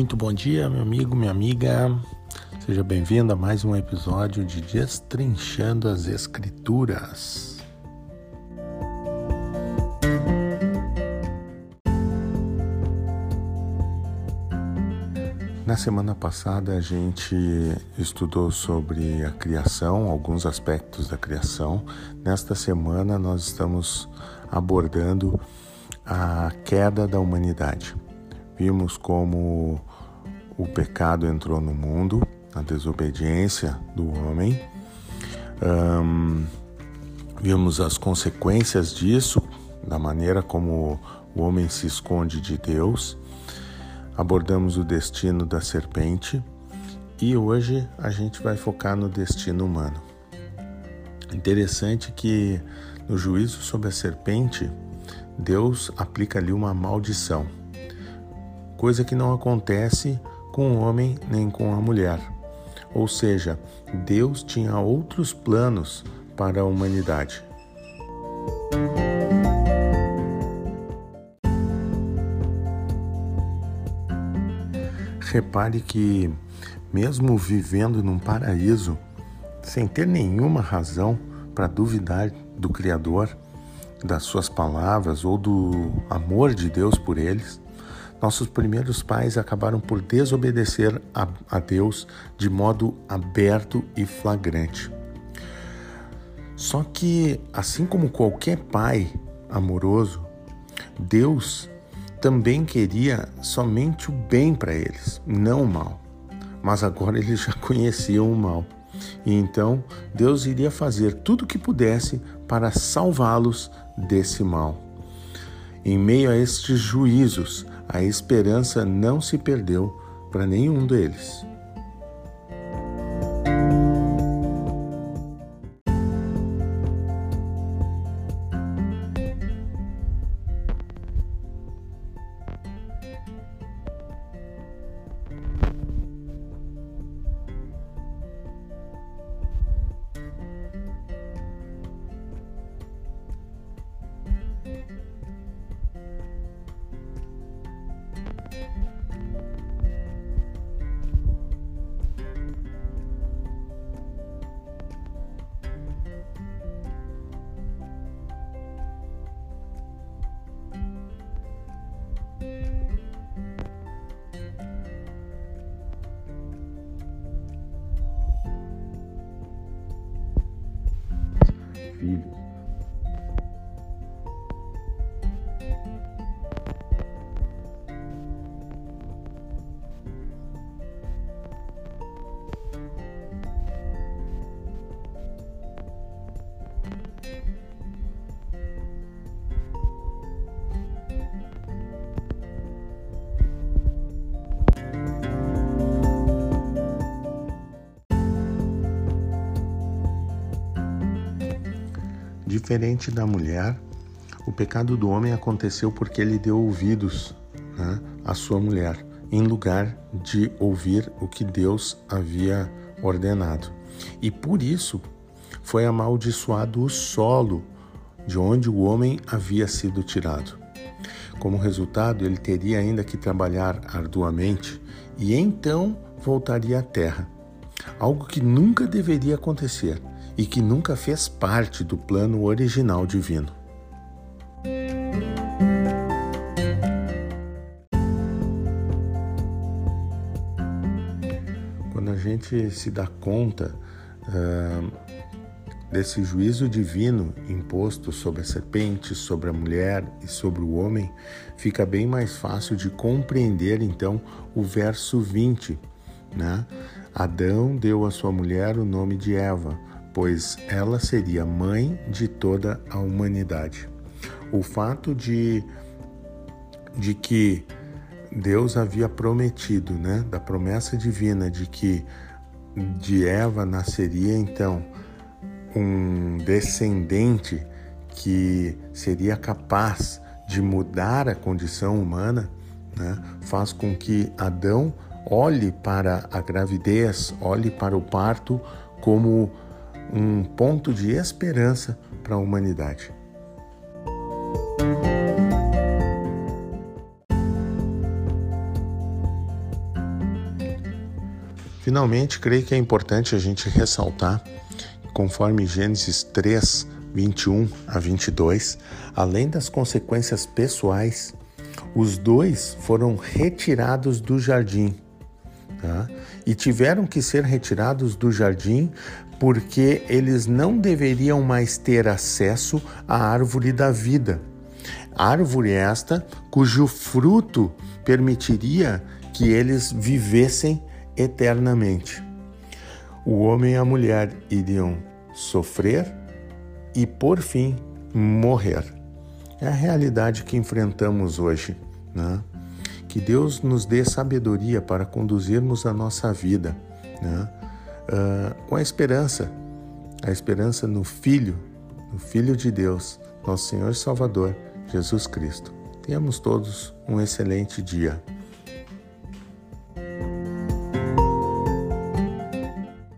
Muito bom dia, meu amigo, minha amiga. Seja bem-vindo a mais um episódio de Destrinchando as Escrituras. Na semana passada a gente estudou sobre a criação, alguns aspectos da criação. Nesta semana nós estamos abordando a queda da humanidade. Vimos como pecado entrou no mundo, a desobediência do homem. Um, vimos as consequências disso, da maneira como o homem se esconde de Deus. Abordamos o destino da serpente e hoje a gente vai focar no destino humano. Interessante que no juízo sobre a serpente, Deus aplica ali uma maldição coisa que não acontece com o homem nem com a mulher. Ou seja, Deus tinha outros planos para a humanidade. Repare que, mesmo vivendo num paraíso, sem ter nenhuma razão para duvidar do Criador, das suas palavras ou do amor de Deus por eles, nossos primeiros pais acabaram por desobedecer a, a Deus de modo aberto e flagrante. Só que, assim como qualquer pai amoroso, Deus também queria somente o bem para eles, não o mal. Mas agora eles já conheciam o mal. E então Deus iria fazer tudo o que pudesse para salvá-los desse mal. Em meio a estes juízos, a esperança não se perdeu para nenhum deles. Filhos. Diferente da mulher, o pecado do homem aconteceu porque ele deu ouvidos né, à sua mulher, em lugar de ouvir o que Deus havia ordenado. E por isso foi amaldiçoado o solo de onde o homem havia sido tirado. Como resultado, ele teria ainda que trabalhar arduamente e então voltaria à terra. Algo que nunca deveria acontecer, e que nunca fez parte do plano original divino. Quando a gente se dá conta uh, desse juízo divino imposto sobre a serpente, sobre a mulher e sobre o homem, fica bem mais fácil de compreender então o verso 20, né? Adão deu à sua mulher o nome de Eva pois ela seria mãe de toda a humanidade. O fato de, de que Deus havia prometido, né, da promessa divina de que de Eva nasceria então um descendente que seria capaz de mudar a condição humana, né, faz com que Adão olhe para a gravidez, olhe para o parto como um ponto de esperança para a humanidade. Finalmente, creio que é importante a gente ressaltar, conforme Gênesis 3, 21 a 22, além das consequências pessoais, os dois foram retirados do jardim. Tá? E tiveram que ser retirados do jardim porque eles não deveriam mais ter acesso à árvore da vida. Árvore esta cujo fruto permitiria que eles vivessem eternamente. O homem e a mulher iriam sofrer e, por fim, morrer. É a realidade que enfrentamos hoje. Né? Que Deus nos dê sabedoria para conduzirmos a nossa vida né? Uh, com a esperança, a esperança no Filho, no Filho de Deus, nosso Senhor e Salvador, Jesus Cristo. Tenhamos todos um excelente dia.